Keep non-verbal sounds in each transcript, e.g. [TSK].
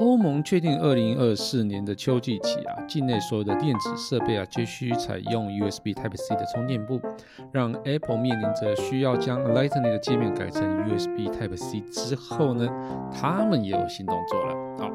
欧盟确定，二零二四年的秋季起啊，境内所有的电子设备啊，皆需采用 USB Type C 的充电部，让 Apple 面临着需要将 Lightning 的界面改成 USB Type C 之后呢，他们也有新动作了啊。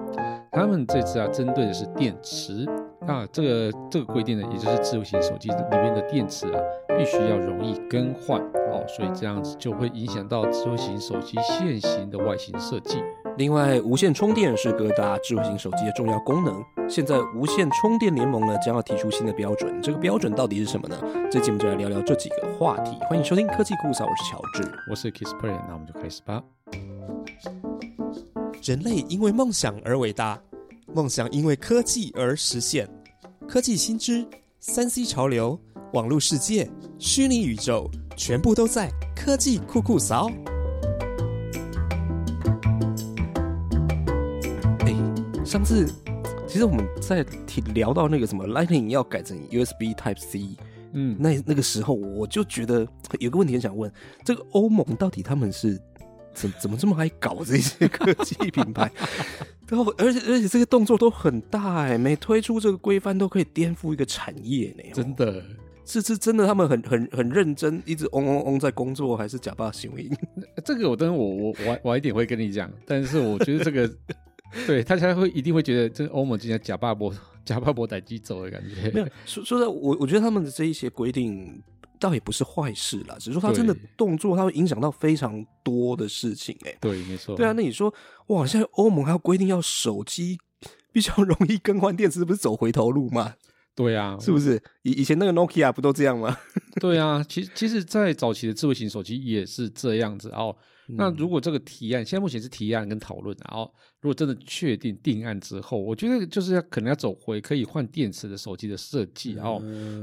他们这次啊，针对的是电池啊，这个这个规定呢，也就是智慧型手机里面的电池啊，必须要容易更换哦，所以这样子就会影响到智慧型手机现行的外形设计。另外，无线充电是各大智慧型手机的重要功能。现在，无线充电联盟呢将要提出新的标准，这个标准到底是什么呢？这期我们就来聊聊这几个话题。欢迎收听科技酷嫂，我是乔治，我是 Kissplay，那我们就开始吧。人类因为梦想而伟大，梦想因为科技而实现。科技新知、三 C 潮流、网络世界、虚拟宇宙，全部都在科技酷酷嫂。上次其实我们在提聊到那个什么 Lightning 要改成 USB Type C，嗯，那那个时候我就觉得有个问题很想问：这个欧盟到底他们是怎怎么这么爱搞这些科技品牌？[LAUGHS] 然后而且而且这个动作都很大哎，每推出这个规范都可以颠覆一个产业呢。真的是是真的，他们很很很认真，一直嗡嗡嗡在工作，还是假扮行为？这个我等我我晚晚一点会跟你讲，但是我觉得这个。[LAUGHS] 对他才会一定会觉得这欧盟今天假霸波 [LAUGHS] 假霸波逮鸡走的感觉。没有说说在，我我觉得他们的这一些规定倒也不是坏事啦，只是说他真的动作，它会影响到非常多的事情。哎，对，没错。对啊，那你说哇，现在欧盟还要规定要手机比较容易更换电池，不是走回头路吗？对啊，是不是？以以前那个 Nokia 不都这样吗？[LAUGHS] 对啊，其实其实，在早期的智慧型手机也是这样子哦。那如果这个提案现在目前是提案跟讨论，然后如果真的确定定案之后，我觉得就是要可能要走回可以换电池的手机的设计，然后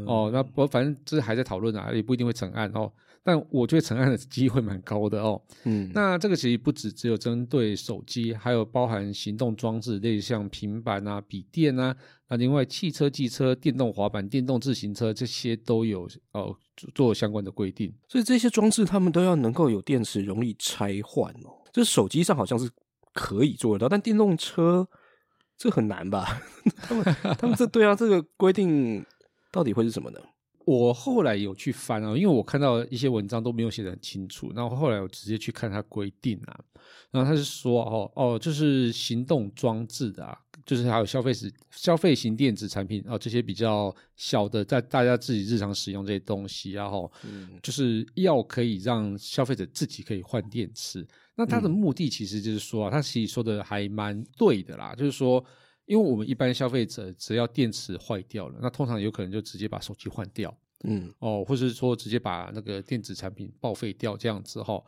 哦，那我反正这还在讨论啊，也不一定会成案哦。但我觉得成案的机会蛮高的哦。嗯，那这个其实不止只有针对手机，还有包含行动装置，类像平板啊、笔电啊，那另外汽车、机车、电动滑板、电动自行车这些都有哦做相关的规定。所以这些装置他们都要能够有电池，容易拆换哦。这手机上好像是可以做得到，但电动车这很难吧？[LAUGHS] 他们 [LAUGHS] 他们这对啊，这个规定到底会是什么呢？我后来有去翻啊，因为我看到一些文章都没有写的很清楚，然后后来我直接去看它规定啊，然后他是说哦哦，就是行动装置的，啊，就是还有消费时消费型电子产品啊，这些比较小的，在大家自己日常使用这些东西，然后就是要可以让消费者自己可以换电池。那它的目的其实就是说啊，他其实说的还蛮对的啦，就是说。因为我们一般消费者只要电池坏掉了，那通常有可能就直接把手机换掉，嗯，哦，或者是说直接把那个电子产品报废掉这样子哈，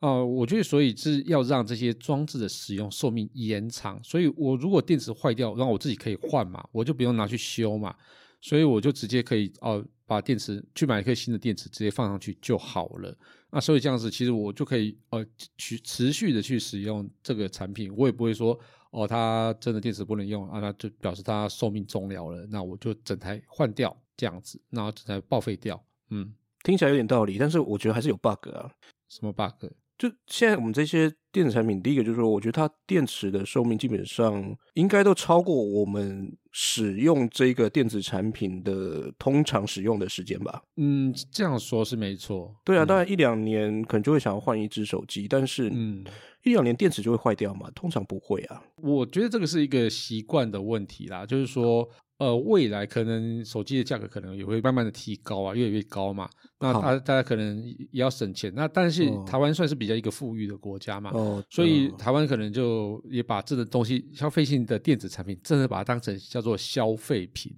啊，我觉得所以是要让这些装置的使用寿命延长，所以我如果电池坏掉，让我自己可以换嘛，我就不用拿去修嘛，所以我就直接可以哦把电池去买一颗新的电池直接放上去就好了，那所以这样子其实我就可以呃去持续的去使用这个产品，我也不会说。哦，它真的电池不能用啊，那就表示它寿命终了了。那我就整台换掉这样子，然后整台报废掉。嗯，听起来有点道理，但是我觉得还是有 bug 啊。什么 bug？就现在我们这些电子产品，第一个就是说，我觉得它电池的寿命基本上应该都超过我们使用这个电子产品的通常使用的时间吧。嗯，这样说是没错。对啊，当然一两年可能就会想要换一只手机，但是嗯。一两年电池就会坏掉嘛？通常不会啊。我觉得这个是一个习惯的问题啦，就是说，呃，未来可能手机的价格可能也会慢慢的提高啊，越来越高嘛。那大大家可能也要省钱。那但是台湾算是比较一个富裕的国家嘛，所以台湾可能就也把这个东西消费性的电子产品，真的把它当成叫做消费品。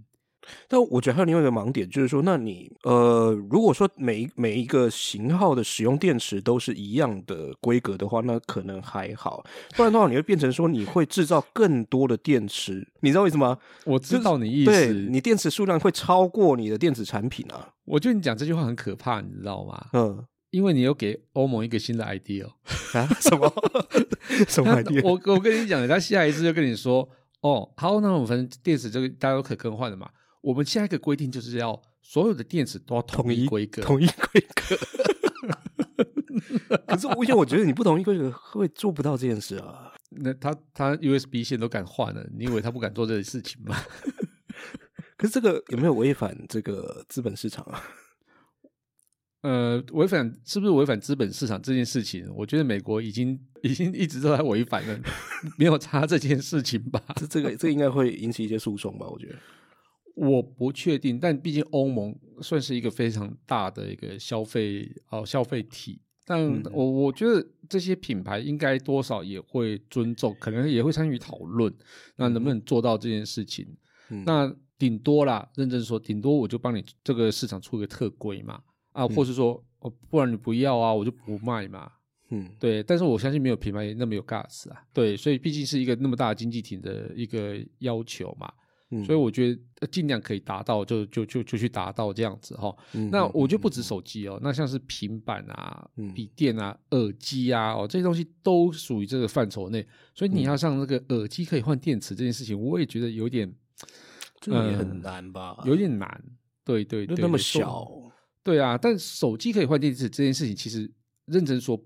但我觉得还有另外一个盲点，就是说，那你呃，如果说每每一个型号的使用电池都是一样的规格的话，那可能还好。不然的话，你会变成说你会制造更多的电池，你知道为什么？我知道你意思，对你电池数量会超过你的电子产品啊。我觉得你讲这句话很可怕，你知道吗？嗯，因为你有给欧盟一个新的 idea 啊？[LAUGHS] 什么？[LAUGHS] 什么 idea？我我跟你讲，他下一次就跟你说，哦，好，那我们反正电池这个大家都可更换的嘛。我们下一个规定就是要所有的电池都要统一规格，统一规格。可是，而且我觉得你不同意规格会做不到这件事啊。那他他 USB 线都敢换了，你以为他不敢做这个事情吗？[LAUGHS] 可是这个有没有违反这个资本市场啊？[LAUGHS] 呃，违反是不是违反资本市场这件事情？我觉得美国已经已经一直都在违反了，没有差这件事情吧？这这个这应该会引起一些诉讼吧？我觉得我不确定，但毕竟欧盟算是一个非常大的一个消费哦消费体，但我我觉得这些品牌应该多少也会尊重，可能也会参与讨论，那能不能做到这件事情？那顶多啦，认真说，顶多我就帮你这个市场出一个特规嘛。啊，或是说，哦，不然你不要啊，我就不卖嘛。嗯，对。但是我相信没有品牌那么有 gas 啊。对，所以毕竟是一个那么大的经济体的一个要求嘛。嗯，所以我觉得尽量可以达到，就就就就去达到这样子哈。那我觉得不止手机哦，那像是平板啊、笔电啊、耳机啊，哦，这些东西都属于这个范畴内。所以你要像那个耳机可以换电池这件事情，我也觉得有点，[SNIFFS] 这也很难吧？有点难。对对对，那么小。对啊，但手机可以换电池这件事情，其实认真说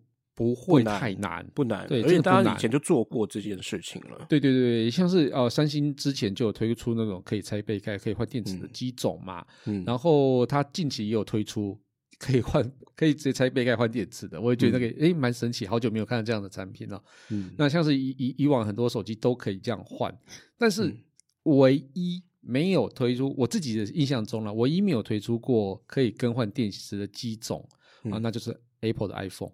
不会太难，不难。对，而且大家以前就做过这件事情了。对对对，像是呃，三星之前就有推出那种可以拆背盖、可以换电池的机种嘛。嗯。然后它近期也有推出可以换、可以直接拆背盖换电池的，我也觉得那个诶蛮神奇，好久没有看到这样的产品了。嗯。那像是以以以往很多手机都可以这样换，但是唯一。没有推出，我自己的印象中了，唯一没有推出过可以更换电池的机种啊，那就是 Apple 的 iPhone，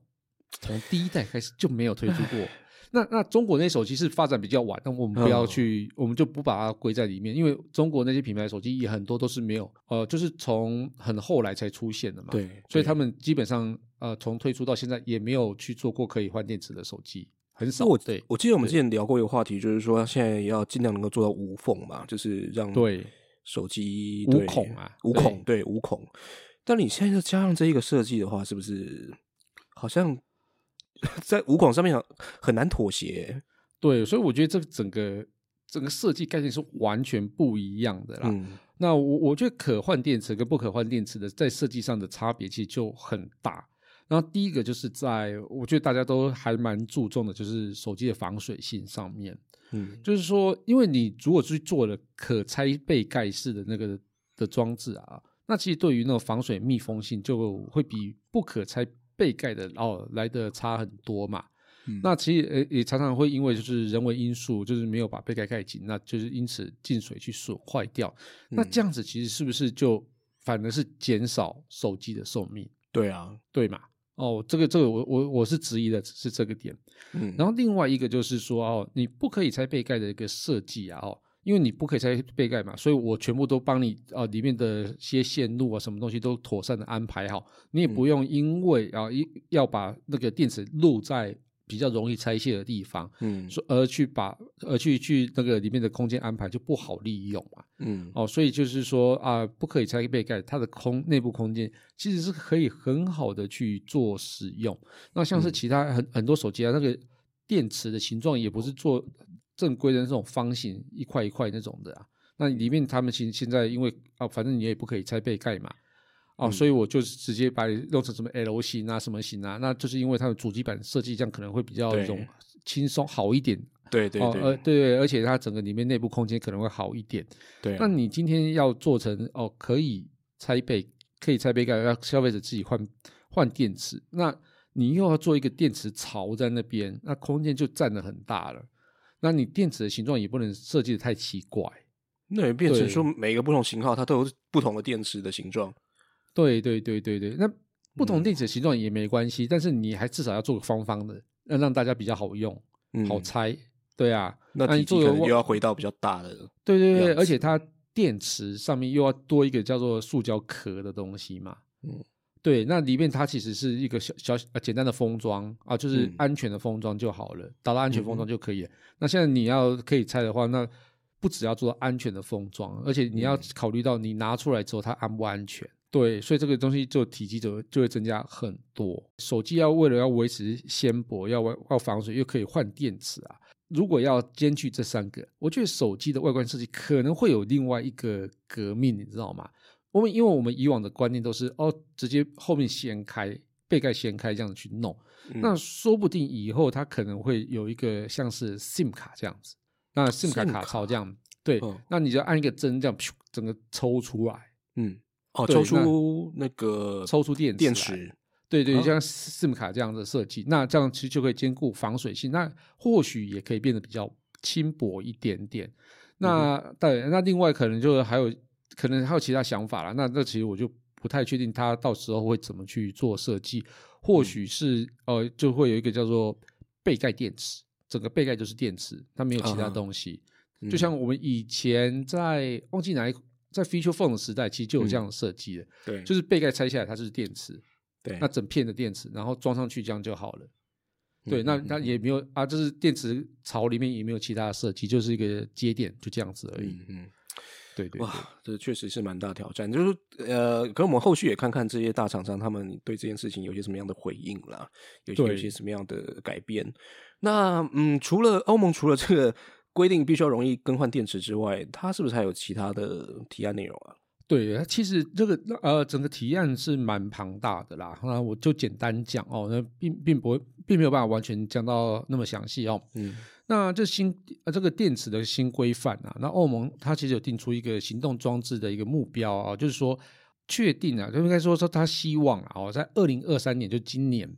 从第一代开始就没有推出过。那那中国那手机是发展比较晚，那我们不要去，我们就不把它归在里面，因为中国那些品牌手机也很多都是没有，呃，就是从很后来才出现的嘛。对，所以他们基本上呃，从推出到现在也没有去做过可以换电池的手机。很少。我对我记得我们之前聊过一个话题，就是说现在要尽量能够做到无缝嘛，就是让对手机无孔啊，无孔对无孔。但你现在加上这一个设计的话，是不是好像在五广上面很难妥协？对，所以我觉得这个整个整个设计概念是完全不一样的啦。那我我觉得可换电池跟不可换电池的在设计上的差别其实就很大。然后第一个就是在，我觉得大家都还蛮注重的，就是手机的防水性上面。嗯，就是说，因为你如果去做了可拆背盖式的那个的装置啊，那其实对于那种防水密封性就会比不可拆背盖的哦来的差很多嘛。那其实也也常常会因为就是人为因素，就是没有把背盖盖紧，那就是因此进水去损坏掉。那这样子其实是不是就反而是减少手机的寿命？对啊，对嘛。哦，这个这个我我我是质疑的，是这个点。嗯，然后另外一个就是说哦，你不可以拆背盖的一个设计啊，哦，因为你不可以拆背盖嘛，所以我全部都帮你啊，里面的些线路啊，什么东西都妥善的安排好，你也不用因为啊一要把那个电池露在。比较容易拆卸的地方，嗯，说而去把而去去那个里面的空间安排就不好利用嘛，嗯，哦，所以就是说啊，不可以拆背盖，它的空内部空间其实是可以很好的去做使用。那像是其他很很多手机啊，那个电池的形状也不是做正规的那种方形一块一块那种的啊，那里面他们现现在因为啊，反正你也不可以拆背盖嘛。哦，所以我就直接把你弄成什么 L 型啊，什么型啊？那就是因为它的主机板设计这样可能会比较一种轻松好一点。对对对，呃对，而且它整个里面内部空间可能会好一点。对，那你今天要做成哦，可以拆背，可以拆背盖，让消费者自己换换电池。那你又要做一个电池槽在那边，那空间就占的很大了。那你电池的形状也不能设计的太奇怪，那也变成说每个不同型号它都有不同的电池的形状。对对对对对，那不同电池形状也没关系，但是你还至少要做个方方的，让让大家比较好用、好拆。对啊，那你做的又要回到比较大的。对对对，而且它电池上面又要多一个叫做塑胶壳的东西嘛。嗯，对，那里面它其实是一个小小呃简单的封装啊，就是安全的封装就好了，达到安全封装就可以了。那现在你要可以拆的话，那不只要做安全的封装，而且你要考虑到你拿出来之后它安不安全。对，所以这个东西就体积就就会增加很多。手机要为了要维持纤薄，要要防水，又可以换电池啊。如果要兼具这三个，我觉得手机的外观设计可能会有另外一个革命，你知道吗？我们因为我们以往的观念都是哦，直接后面掀开背盖掀开这样子去弄。那说不定以后它可能会有一个像是 SIM 卡这样子，那 SIM 卡卡槽这样，对，那你就按一个针这样，整个抽出来，嗯，哦，抽出那个抽出电电池。对对，像 SIM 卡这样的设计，那这样其实就可以兼顾防水性，那或许也可以变得比较轻薄一点点。那对，那另外可能就是还有可能还有其他想法啦。那那其实我就不太确定他到时候会怎么去做设计。或许是呃，就会有一个叫做背盖电池，整个背盖就是电池，它没有其他东西。就像我们以前在忘记哪一在 Feature Phone 的时代，其实就有这样的设计的。对，就是背盖拆下来，它是电池。对，那整片的电池，然后装上去这样就好了。对，那那也没有啊，就是电池槽里面也没有其他的设计，就是一个接电，就这样子而已。嗯，对对。哇，这确实是蛮大挑战。就是呃，可我们后续也看看这些大厂商他们对这件事情有些什么样的回应啦，有些有些什么样的改变。那嗯，除了欧盟除了这个规定必须要容易更换电池之外，它是不是还有其他的提案内容啊？对，其实这个呃，整个提案是蛮庞大的啦。那我就简单讲哦，那并并不会，并没有办法完全讲到那么详细哦。嗯，那这新呃这个电池的新规范啊，那欧盟它其实有定出一个行动装置的一个目标啊，就是说确定啊，就应该说说他希望啊，哦，在二零二三年就今年。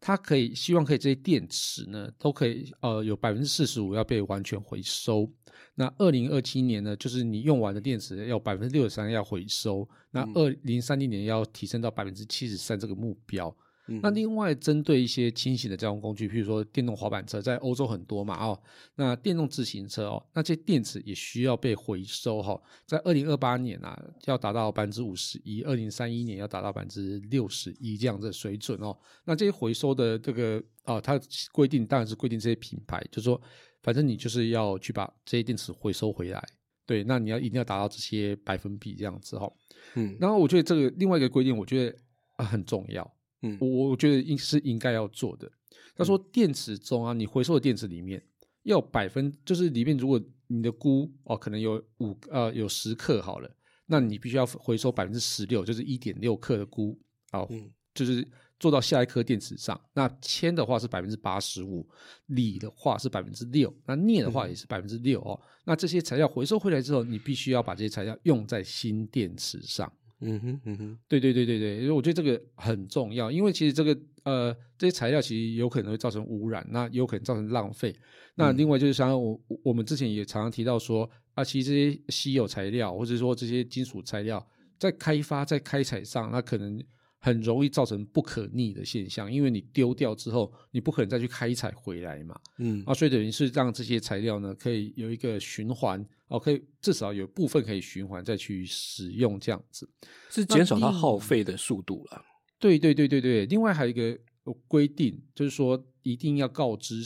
它可以希望可以这些电池呢，都可以呃有百分之四十五要被完全回收。那二零二七年呢，就是你用完的电池要百分之六十三要回收。那二零三零年要提升到百分之七十三这个目标。那另外针对一些轻型的交通工具，譬如说电动滑板车，在欧洲很多嘛哦，那电动自行车哦，那这些电池也需要被回收哈，在二零二八年啊，要达到百分之五十一，二零三一年要达到百分之六十一这样的水准哦。那这些回收的这个啊，它规定当然是规定这些品牌，就是说，反正你就是要去把这些电池回收回来，对，那你要一定要达到这些百分比这样子哈。嗯，然后我觉得这个另外一个规定，我觉得啊很重要。嗯，我我觉得应是应该要做的。他说，电池中啊，你回收的电池里面要百分，就是里面如果你的钴哦，可能有五呃有十克好了，那你必须要回收百分之十六，就是一点六克的钴哦，就是做到下一颗电池上。那铅的话是百分之八十五，锂的话是百分之六，那镍的话也是百分之六哦。那这些材料回收回来之后，你必须要把这些材料用在新电池上。嗯哼，嗯哼，对对对对对，因为我觉得这个很重要，因为其实这个呃这些材料其实有可能会造成污染，那有可能造成浪费。那另外就是像我我们之前也常常提到说啊，其实这些稀有材料或者说这些金属材料在开发在开采上，那可能。很容易造成不可逆的现象，因为你丢掉之后，你不可能再去开采回来嘛。嗯，啊，所以等于是让这些材料呢，可以有一个循环，哦，可以至少有部分可以循环再去使用，这样子是减少它耗费的速度了。对对对对对，另外还有一个规定，就是说一定要告知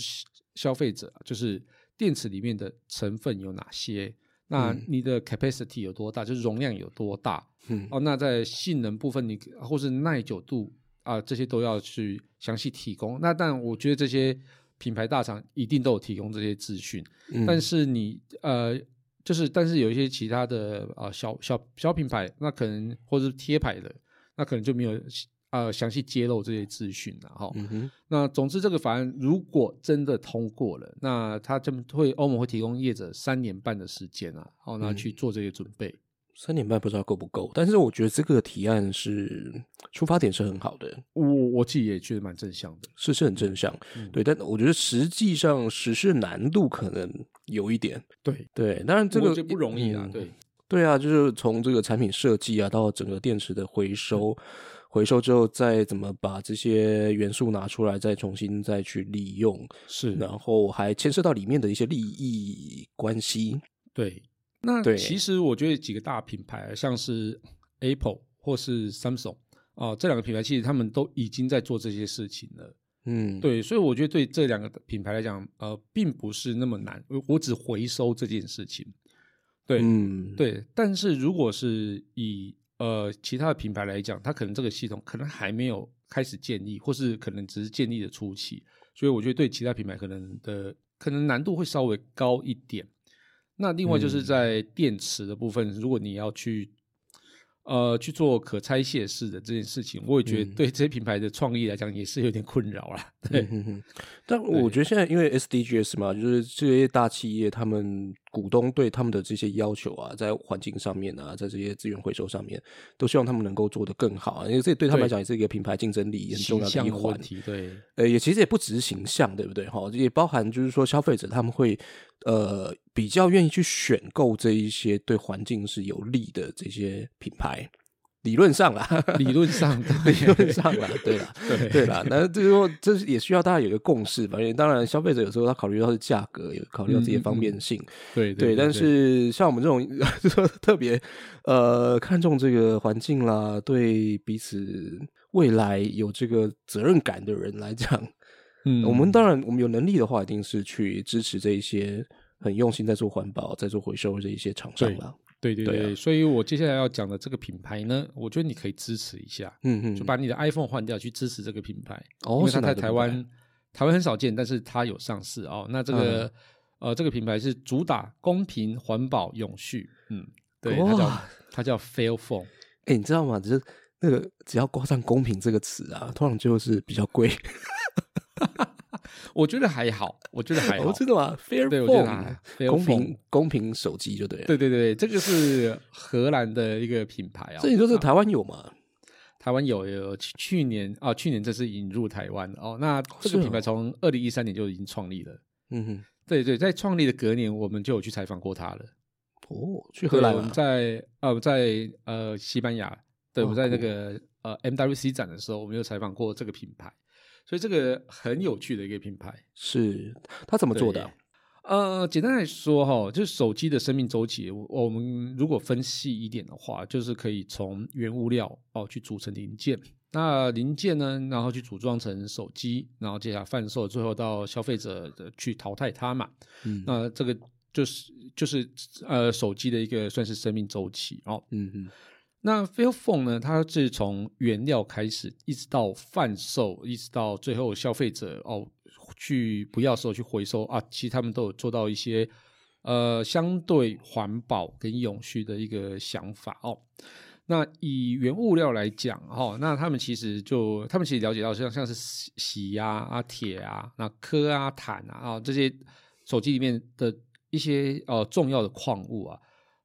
消费者，就是电池里面的成分有哪些。那你的 capacity 有多大？就是容量有多大？嗯，哦，那在性能部分，你或是耐久度啊，这些都要去详细提供。那但我觉得这些品牌大厂一定都有提供这些资讯。但是你呃，就是但是有一些其他的啊小小小品牌，那可能或者是贴牌的，那可能就没有。呃，详细揭露这些资讯了哈。那总之，这个法案如果真的通过了，那他就会欧盟会提供业者三年半的时间啊，好，那去做这些准备。三年半不知道够不够，但是我觉得这个提案是出发点是很好的。我我自己也觉得蛮正向的，是是很正向。对，但我觉得实际上实施难度可能有一点。对对，当然这个就不容易啊。对对啊，就是从这个产品设计啊，到整个电池的回收。回收之后，再怎么把这些元素拿出来，再重新再去利用，是，然后还牵涉到里面的一些利益关系。对，那其实我觉得几个大品牌，像是 Apple 或是 Samsung 啊，这两个品牌其实他们都已经在做这些事情了。嗯，对，所以我觉得对这两个品牌来讲，呃，并不是那么难。我我只回收这件事情，对，嗯，对。但是如果是以呃，其他的品牌来讲，它可能这个系统可能还没有开始建立，或是可能只是建立的初期，所以我觉得对其他品牌可能的可能难度会稍微高一点。那另外就是在电池的部分，如果你要去呃，去做可拆卸式的这件事情，我也觉得对这些品牌的创意来讲也是有点困扰啦。对，但我觉得现在因为 SDGs 嘛，就是这些大企业他们股东对他们的这些要求啊，在环境上面啊，在这些资源回收上面，都希望他们能够做得更好啊，因为这对他们来讲也是一个品牌竞争力很重要的一环。对，呃，也其实也不只是形象，对不对？哈，也包含就是说消费者他们会呃比较愿意去选购这一些对环境是有利的这些品牌。理论上啦，[LAUGHS] 理论上，[LAUGHS] 理论上啦，对啦，对对啦。那这说这也需要大家有一个共识吧？因为当然，消费者有时候他考虑到是价格，有考虑到这些方便性，对对。但是像我们这种 [LAUGHS] 说特别呃看重这个环境啦，对彼此未来有这个责任感的人来讲，嗯，我们当然我们有能力的话，一定是去支持这一些很用心在做环保、在做回收这一些厂商啦。对对对，所以我接下来要讲的这个品牌呢，我觉得你可以支持一下，嗯嗯，就把你的 iPhone 换掉，去支持这个品牌，哦，因为它在台湾，台湾很少见，但是它有上市哦。那这个呃，这个品牌是主打公平、环保、永续，嗯，对，它叫它叫 Fail Phone。哎，你知道吗？就是那个只要挂上“公平”这个词啊，通常就是比较贵。我觉得还好，我觉得还好，真的吗？Fair Phone，公平公平手机就对了。对对对，这个是荷兰的一个品牌啊。这你说是台湾有吗？台湾有有去年啊，去年这是引入台湾哦。那这个品牌从二零一三年就已经创立了。嗯哼，对对，在创立的隔年，我们就有去采访过他了。哦，去荷兰？我们在呃在呃西班牙，对，我们在那个呃 MWC 展的时候，我们有采访过这个品牌。所以这个很有趣的一个品牌，是它怎么做的？呃，简单来说哈，就是手机的生命周期，我们如果分析一点的话，就是可以从原物料哦去组成零件，那零件呢，然后去组装成手机，然后接下来贩售，最后到消费者的去淘汰它嘛。嗯，那这个就是就是呃手机的一个算是生命周期哦。嗯嗯。那 Fail Phone 呢？它是从原料开始，一直到贩售，一直到最后消费者哦去不要时候去回收啊，其实他们都有做到一些呃相对环保跟永续的一个想法哦。那以原物料来讲哈，那他们其实就他们其实了解到像像是锡啊、啊铁啊、那锁啊、碳啊啊这些手机里面的一些呃重要的矿物啊。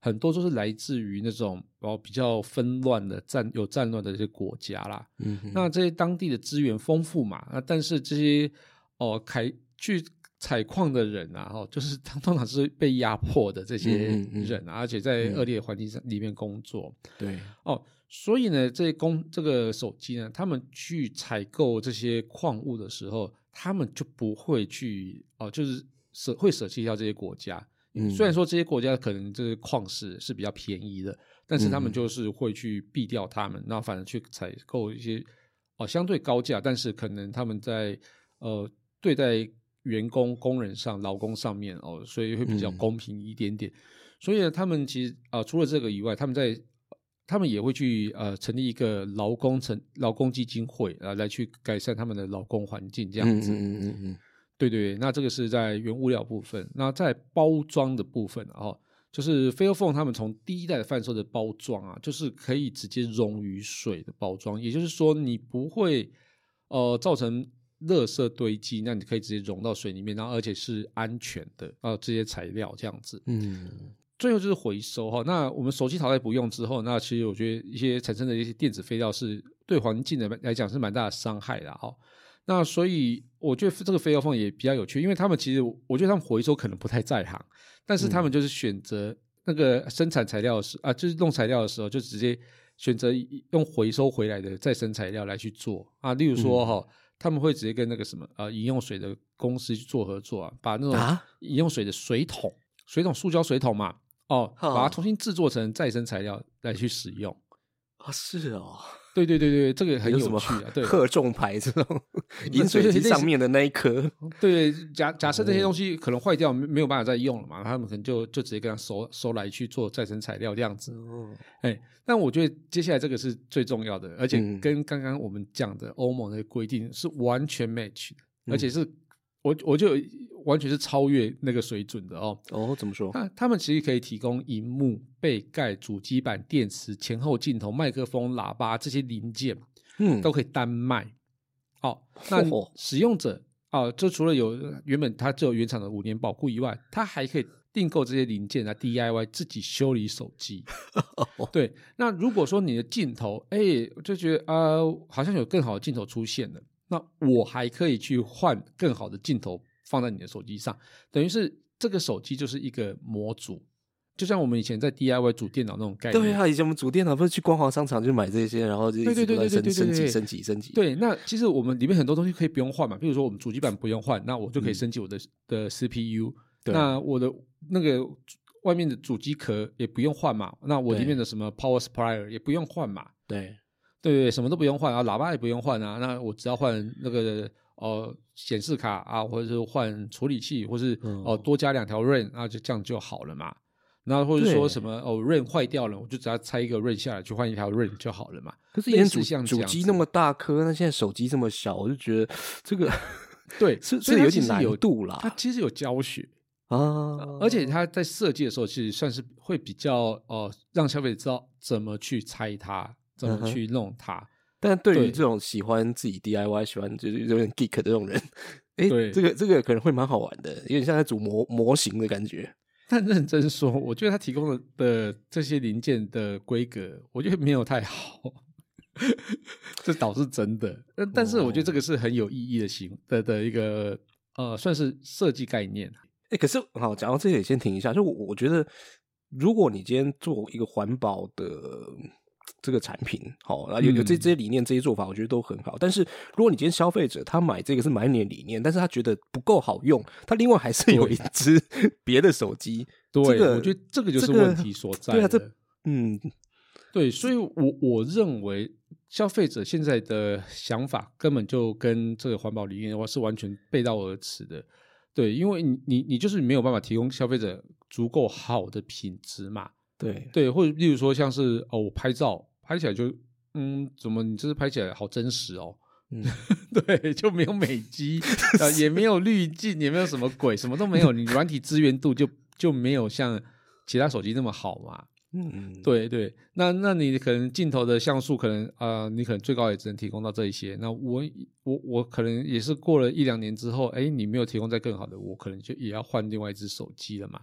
很多都是来自于那种哦比较纷乱的战有战乱的这些国家啦，嗯，那这些当地的资源丰富嘛，那但是这些哦开去采矿的人啊，哦就是他 [LAUGHS] 通常是被压迫的这些人，而且在恶劣环境上里面工作，对，哦，所以呢，这些工这个手机呢，他们去采购这些矿物的时候，他们就不会去哦，就是舍会舍弃掉这些国家。虽然说这些国家可能这个矿石是比较便宜的，但是他们就是会去避掉他们，然后反而去采购一些哦相对高价，但是可能他们在呃对待员工工人上劳工上面哦，所以会比较公平一点点。所以呢，他们其实啊除了这个以外，他们在他们也会去呃成立一个劳工成劳工基金会啊，来去改善他们的劳工环境这样子。嗯嗯嗯。对对，那这个是在原物料部分。那在包装的部分啊，就是 Fairphone 他们从第一代的贩售的包装啊，就是可以直接溶于水的包装，也就是说你不会呃造成垃圾堆积，那你可以直接溶到水里面，然后而且是安全的啊这些材料这样子。嗯，最后就是回收哈。那我们手机淘汰不用之后，那其实我觉得一些产生的一些电子废料是对环境的来讲是蛮大的伤害的哈。那所以我觉得这个飞油凤也比较有趣，因为他们其实我觉得他们回收可能不太在行，但是他们就是选择那个生产材料时啊，就是弄材料的时候就直接选择用回收回来的再生材料来去做。啊。例如说哈，他们会直接跟那个什么呃饮用水的公司去做合作啊，把那种饮用水的水桶、水桶、塑胶水桶嘛，哦，把它重新制作成再生材料来去使用。啊，是哦。对对对对，这个很有趣啊！对，贺重牌这种 [LAUGHS] 饮水机上面的那一颗，[LAUGHS] 对，假假设这些东西可能坏掉，没没有办法再用了嘛，他们可能就就直接跟他收收来去做再生材料这样子。哦，哎，但我觉得接下来这个是最重要的，而且跟刚刚我们讲的欧盟的规定是完全 match 的，而且是我我就完全是超越那个水准的哦。哦，怎么说？他他们其实可以提供荧幕、背盖、主机板、电池、前后镜头、麦克风、喇叭这些零件，嗯，都可以单卖。哦，那使用者啊，就除了有原本它只有原厂的五年保护以外，它还可以订购这些零件来 DIY 自己修理手机。[LAUGHS] 对，那如果说你的镜头，哎，就觉得啊，好像有更好的镜头出现了，那我还可以去换更好的镜头放在你的手机上，等于是这个手机就是一个模组。就像我们以前在 DIY 组电脑那种概念，对啊，以前我们组电脑不是去光华商场就买这些，然后就对对对对对对升级升级升级。对，那其实我们里面很多东西可以不用换嘛，比如说我们主机板不用换，那我就可以升级我的的 CPU。那我的那个外面的主机壳也不用换嘛，那我里面的什么 Power Supply 也不用换嘛。对对对，什么都不用换啊，喇叭也不用换啊，那我只要换那个呃显示卡啊，或者是换处理器，或是哦多加两条 RAM，那就这样就好了嘛。那或者说什么哦，RAM 坏掉了，我就只要拆一个 RAM 下来，去换一条 RAM 就好了嘛。可是以前主主机那么大颗，那现在手机这么小，我就觉得这个 [LAUGHS] 对是是有点难度啦。它其实有教学啊，而且它在设计的时候，其实算是会比较呃，让消费者知道怎么去拆它，怎么去弄它。但对于这种喜欢自己 DIY、喜欢就是有点 geek 的这种人，哎，这个这个可能会蛮好玩的，有点像在组模模型的感觉。但认真说，我觉得他提供的的这些零件的规格，我觉得没有太好，[LAUGHS] 这倒是真的。但但是我觉得这个是很有意义的行的的一个呃，算是设计概念。哎，可是好，讲到这里先停一下，就我我觉得，如果你今天做一个环保的。这个产品好，然后有有这这些理念、这些做法，我觉得都很好。但是如果你今天消费者他买这个是买你的理念，但是他觉得不够好用，他另外还是有一只 [LAUGHS] 别的手机。对，我觉得这个就是问题所在。对啊，这嗯，对，所以我我认为消费者现在的想法根本就跟这个环保理念的话是完全背道而驰的。对，因为你你你就是没有办法提供消费者足够好的品质嘛。对。对，或者例如说像是哦，我拍照拍起来就嗯，怎么你这是拍起来好真实哦，嗯，[LAUGHS] 对，就没有美肌啊，也没有滤镜，也没有什么鬼，什么都没有，你软体资源度就就没有像其他手机那么好嘛，嗯，对对，那那你可能镜头的像素可能啊，你可能最高也只能提供到这一些，那我我我可能也是过了一两年之后，哎，你没有提供再更好的，我可能就也要换另外一只手机了嘛。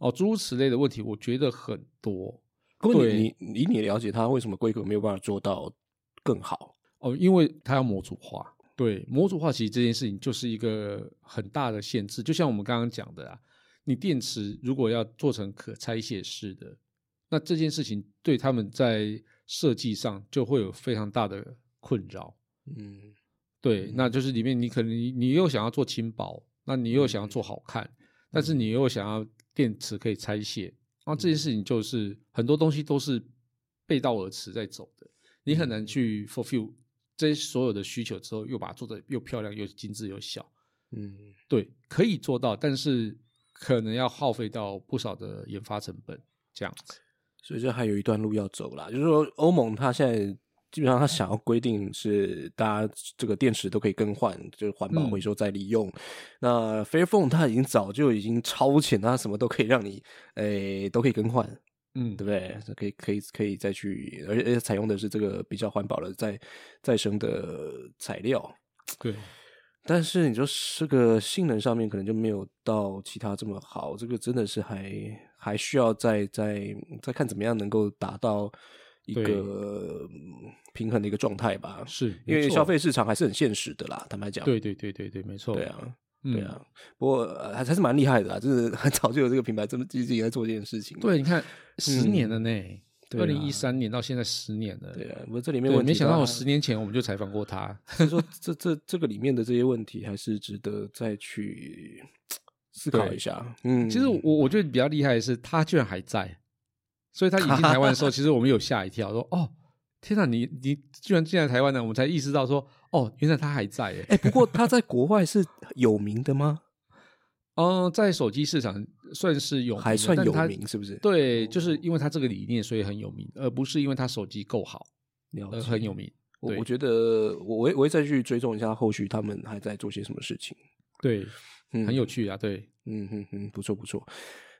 哦，诸如此类的问题，我觉得很多。不过你你你了解它为什么规格没有办法做到更好？哦，因为它要模组化。对，模组化其实这件事情就是一个很大的限制。就像我们刚刚讲的啊，你电池如果要做成可拆卸式的，那这件事情对他们在设计上就会有非常大的困扰。嗯，对，那就是里面你可能你又想要做轻薄，那你又想要做好看，但是你又想要。电池可以拆卸，那这件事情就是很多东西都是背道而驰在走的，你很难去 fulfill 这些所有的需求之后，又把它做的又漂亮又精致又小。嗯，对，可以做到，但是可能要耗费到不少的研发成本，这样子。所以这还有一段路要走啦，就是说欧盟它现在。基本上，他想要规定是大家这个电池都可以更换，就是环保回收再利用。那 Fairphone 它已经早就已经超前，它什么都可以让你诶都可以更换，嗯，对不对？可以可以可以再去，而且而且采用的是这个比较环保的再再生的材料。对，[SNIFFS] 但是你说这个性能上面可能就没有到其他这么好，这个真的是还还需要再再再看怎么样能够达到。一个平衡的一个状态吧，是因为消费市场还是很现实的啦。坦白讲，对对对对对，没错，对啊，对啊。不过还还是蛮厉害的，就是很早就有这个品牌这么积极在做这件事情。对，你看十年了呢，二零一三年到现在十年了。对啊，我这里面我没想到，我十年前我们就采访过他，所以说这这这个里面的这些问题还是值得再去 [TSK] 思考一下。嗯，其实我我觉得比较厉害的是，他居然还在。所以他引进台湾的时候，其实我们有吓一跳，说：“哦，天哪，你你居然进来台湾呢？”我们才意识到说：“哦，原来他还在。”哎，不过他在国外是有名的吗？嗯，[LAUGHS] 在手机市场算是有，还算有名，是不是？对，就是因为他这个理念，所以很有名，而不是因为他手机够好，而很有名。我我觉得我我我会再去追踪一下后续他们还在做些什么事情。对，很有趣啊，对，嗯嗯嗯，不错不错。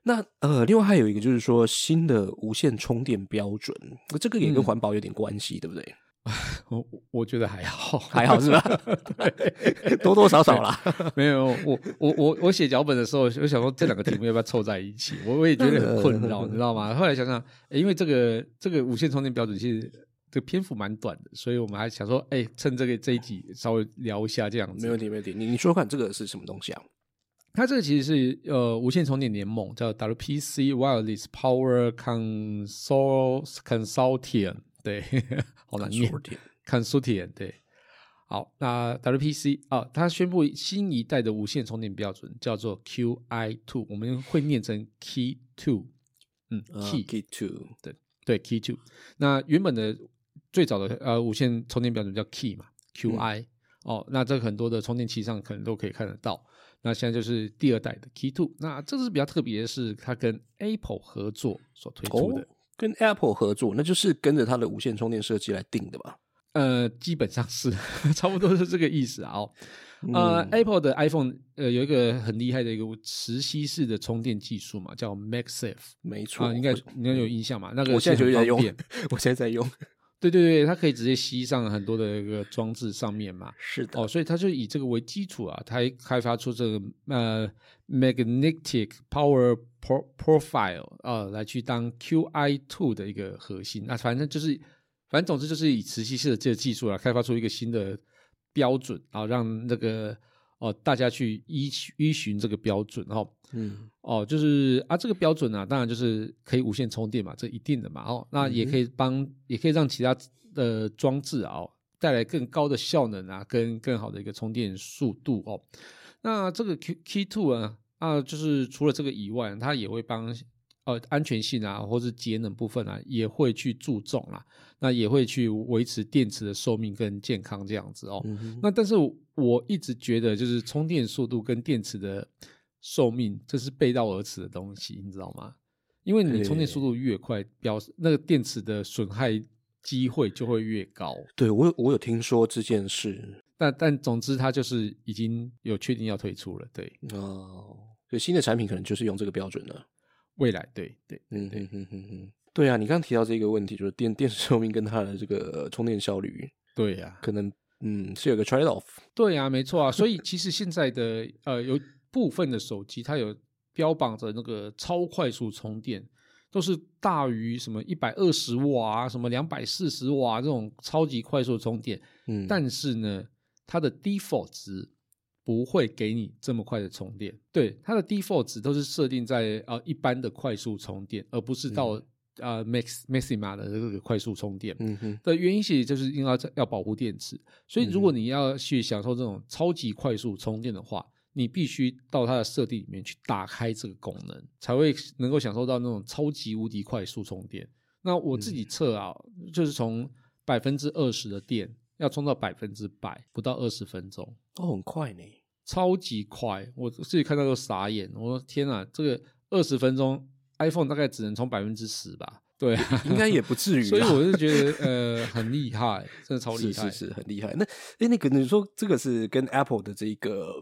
那呃，另外还有一个就是说新的无线充电标准，这个也跟环保有点关系，对不对？[LAUGHS] 我我觉得还好，还好是吧？[LAUGHS] 多多少少啦。没有我我我我写脚本的时候，我想说这两个题目要不要凑在一起？我我也觉得很困扰，你知道吗？后来想想，因为这个这个无线充电标准其实这个篇幅蛮短的，所以我们还想说，哎，趁这个这一集稍微聊一下这样子。没问题，没问题。你你说看这个是什么东西啊？它这个其实是呃无线充电联盟，叫 WPC Wireless Power Consol Consortium，。对，好难念。Consortium 对，好，那 WPC 啊，它宣布新一代的无线充电标准叫做 QI Two，我们会念成 Key Two，嗯，Key Key Two，对对，Key Two。那原本的最早的呃无线充电标准叫 Key 嘛，QI 哦，那这很多的充电器上可能都可以看得到。那现在就是第二代的 Key Two，那这是比较特别的是，它跟 Apple 合作所推出的。跟 Apple 合作，那就是跟着它的无线充电设计来定的吧？呃，基本上是 [LAUGHS] 差不多是这个意思啊。呃，Apple 的 iPhone 呃有一个很厉害的一个磁吸式的充电技术嘛，叫 MagSafe。没错，应该应该有印象嘛？那个我现在就在用，我现在在用。对对对，它可以直接吸上很多的一个装置上面嘛。是的。哦，所以它就以这个为基础啊，它开发出这个呃 Magnetic Power。Pro profile 啊，来去当 QI two 的一个核心，那反正就是，反正总之就是以磁吸式的这个技术啊，开发出一个新的标准啊，让那个哦大家去依依循这个标准，然后嗯哦就是啊这个标准啊，当然就是可以无线充电嘛，这一定的嘛哦，那也可以帮也可以让其他的装置啊带来更高的效能啊，跟更好的一个充电速度哦，那这个 Q Key two 啊。啊，就是除了这个以外，它也会帮呃安全性啊，或是节能部分啊，也会去注重啦。那也会去维持电池的寿命跟健康这样子哦。那但是我一直觉得，就是充电速度跟电池的寿命，这是背道而驰的东西，你知道吗？因为你充电速度越快，表示那个电池的损害机会就会越高。对我有我有听说这件事，但但总之，它就是已经有确定要退出了。对哦。所以新的产品可能就是用这个标准了。未来，对对，嗯哼哼哼哼，对啊，你刚刚提到这个问题，就是电电池寿命跟它的这个充电效率，[LAUGHS] 对呀，可能嗯是有个 trade off。对啊，没错啊。所以其实现在的呃有部分的手机，它有标榜着那个超快速充电，都是大于什么一百二十瓦、什么两百四十瓦这种超级快速充电。嗯，但是呢，它的 default 值。不会给你这么快的充电，对它的 default 值都是设定在呃一般的快速充电，而不是到呃 max maxima 的这个快速充电。嗯哼，的原因其实就是因为要保护电池，所以如果你要去享受这种超级快速充电的话，你必须到它的设定里面去打开这个功能，才会能够享受到那种超级无敌快速充电。那我自己测啊，就是从百分之二十的电要充到百分之百，不到二十分钟，哦，很快呢。超级快，我自己看到都傻眼。我说天啊，这个二十分钟，iPhone 大概只能充百分之十吧？对，应该也不至于。[LAUGHS] 所以我就觉得呃很厉害，[LAUGHS] 真的超厉害，是是很厉害。那哎，那个你说这个是跟 Apple 的这个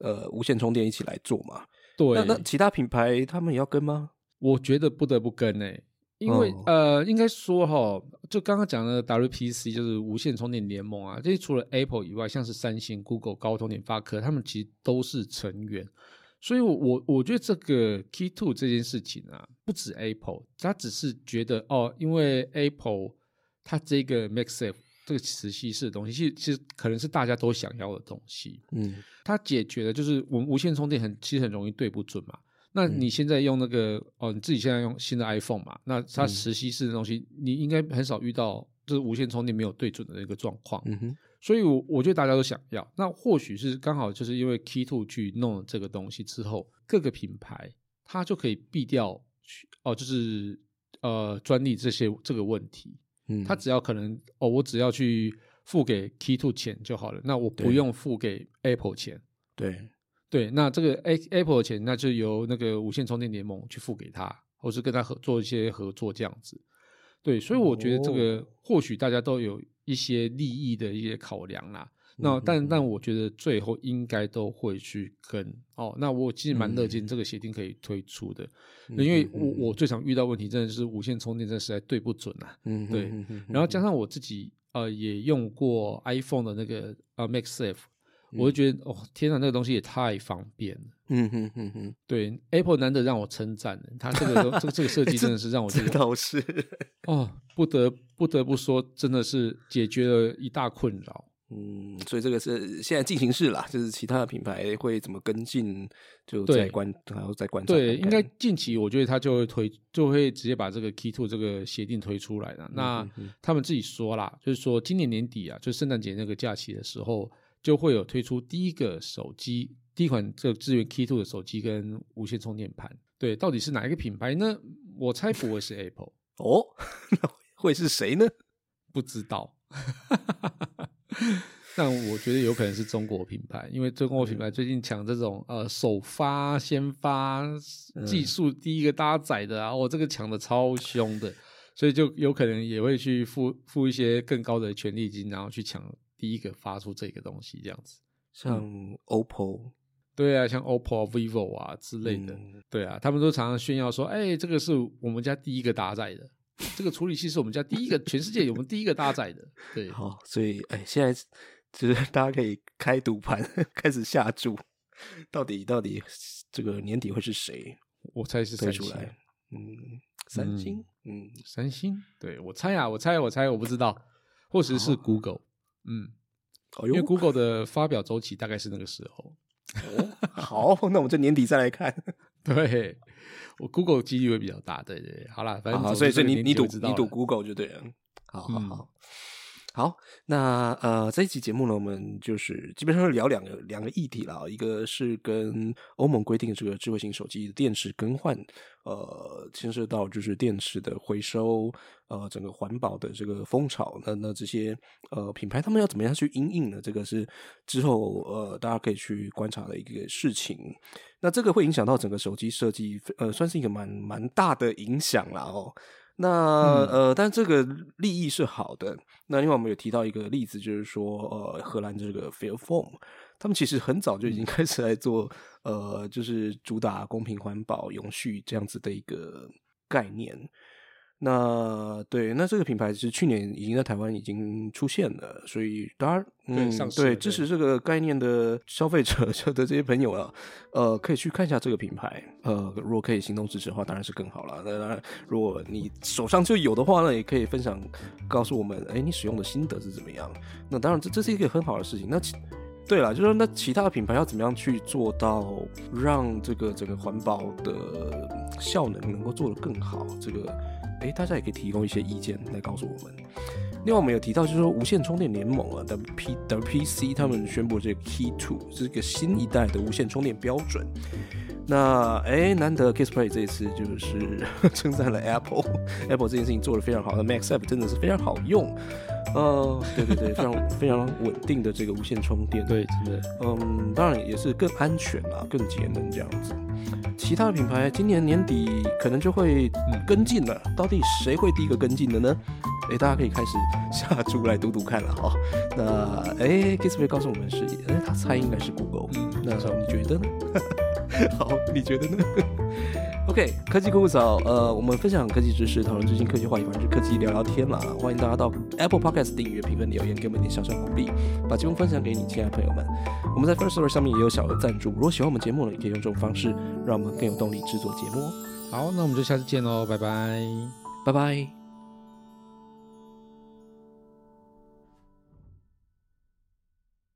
呃无线充电一起来做嘛？对。那那其他品牌他们也要跟吗？我觉得不得不跟诶。因为呃，应该说哈，就刚刚讲的 WPC 就是无线充电联盟啊，这些除了 Apple 以外，像是三星、Google、高通、联发科，他们其实都是成员。所以，我我我觉得这个 Key Two 这件事情啊，不止 Apple，他只是觉得哦，因为 Apple 它这个 MagSafe 这个磁吸式的东西，其实其实可能是大家都想要的东西。嗯，它解决的就是我们无线充电很其实很容易对不准嘛。那你现在用那个哦，你自己现在用新的 iPhone 嘛？那它磁吸式的东西，你应该很少遇到就是无线充电没有对准的一个状况。嗯哼，所以，我我觉得大家都想要。那或许是刚好就是因为 Key Two 去弄了这个东西之后，各个品牌它就可以避掉哦，就是呃专利这些这个问题。嗯，它只要可能哦，我只要去付给 Key Two 钱就好了，那我不用付给 Apple 钱。对。对，那这个 A Apple 的钱，那就由那个无线充电联盟去付给他，或是跟他合做一些合作这样子。对，所以我觉得这个或许大家都有一些利益的一些考量啦。那但但我觉得最后应该都会去跟哦。那我其实蛮乐见这个协定可以推出的，因为我我最常遇到问题真的是无线充电，真的实在对不准啊。嗯，对。然后加上我自己呃也用过 iPhone 的那个呃 MaxSafe。我就觉得哦，天哪，那个东西也太方便了。嗯哼哼哼，对，Apple 难得让我称赞它这个这个这个设计真的是让我觉得倒是哦，不得不得不说，真的是解决了一大困扰。嗯，所以这个是现在进行式啦，就是其他的品牌会怎么跟进，就在观然后再观察。对，应该近期我觉得他就会推，就会直接把这个 Key Two 这个协定推出来了。那他们自己说啦，就是说今年年底啊，就圣诞节那个假期的时候。就会有推出第一个手机，第一款这个支援 Key Two 的手机跟无线充电盘。对，到底是哪一个品牌呢？我猜不会是 Apple 哦，那会是谁呢？不知道。[LAUGHS] 但我觉得有可能是中国品牌，因为中国品牌最近抢这种呃首发先发技术第一个搭载的啊，我这个抢的超凶的，所以就有可能也会去付付一些更高的权利金，然后去抢。第一个发出这个东西，这样子，像 OPPO，对啊，像 OPPO、vivo 啊之类的，对啊，他们都常常炫耀说：“哎，这个是我们家第一个搭载的，这个处理器是我们家第一个，全世界有我们第一个搭载的。”对，[LAUGHS] 好，所以哎，现在就是 [LAUGHS] 大家可以开赌盘，开始下注，到底到底这个年底会是谁？我猜是出来，嗯，三星，嗯，三星，对我猜啊，我猜，我猜，我不知道，或者是 Google。嗯，因为 Google 的发表周期大概是那个时候。好，那我们就年底再来看。[LAUGHS] 对，我 Google 几率会比较大。对对，好啦，反正所以所以你你赌你赌 Google 就对了。好好好。好，那呃，这一期节目呢，我们就是基本上聊两个两个议题了，一个是跟欧盟规定这个智慧型手机的电池更换，呃，牵涉到就是电池的回收，呃，整个环保的这个风潮，那那这些呃品牌他们要怎么样去应应呢？这个是之后呃大家可以去观察的一个事情。那这个会影响到整个手机设计，呃，算是一个蛮蛮大的影响了哦。那呃，但这个利益是好的。那另外我们有提到一个例子，就是说呃，荷兰这个 Fairphone，他们其实很早就已经开始来做呃，就是主打公平、环保、永续这样子的一个概念。那对，那这个品牌是去年已经在台湾已经出现了，所以当然，嗯，对支持这个概念的消费者的这些朋友啊，呃，可以去看一下这个品牌，呃，如果可以行动支持的话，当然是更好了。那当然，如果你手上就有的话呢，也可以分享告诉我们，哎，你使用的心得是怎么样？那当然，这这是一个很好的事情。那其对了，就是说，那其他的品牌要怎么样去做到让这个整个环保的效能能够做得更好？这个。哎，大家也可以提供一些意见来告诉我们。另外，我们有提到，就是说无线充电联盟啊，WP WPC 他们宣布这个 Key Two 是一个新一代的无线充电标准。那哎，难得 Kissplay 这一次就是 [LAUGHS] 称赞了 Apple，Apple 这件事情做的非常好，那 Max App 真的是非常好用。呃，对对对，非常非常稳定的这个无线充电，对，真的，嗯，当然也是更安全啦，更节能这样子。其他的品牌今年年底可能就会跟进了，到底谁会第一个跟进的呢？哎，大家可以开始 [LAUGHS] 下注来赌赌看了哈。那哎，Kissplay 告诉我们是，哎，他猜应该是 Google，那时候你觉得呢？[LAUGHS] 好，你觉得呢？OK，科技酷早，呃，我们分享科技知识，讨论最新科技话题，反正科技聊聊天嘛。欢迎大家到 Apple Podcast 订阅、评分、留言，给我们点小小鼓励，把节目分享给你亲爱的朋友们。我们在 First Story 上面也有小额赞助，如果喜欢我们节目呢，也可以用这种方式，让我们更有动力制作节目。好，那我们就下次见喽，拜拜，拜拜。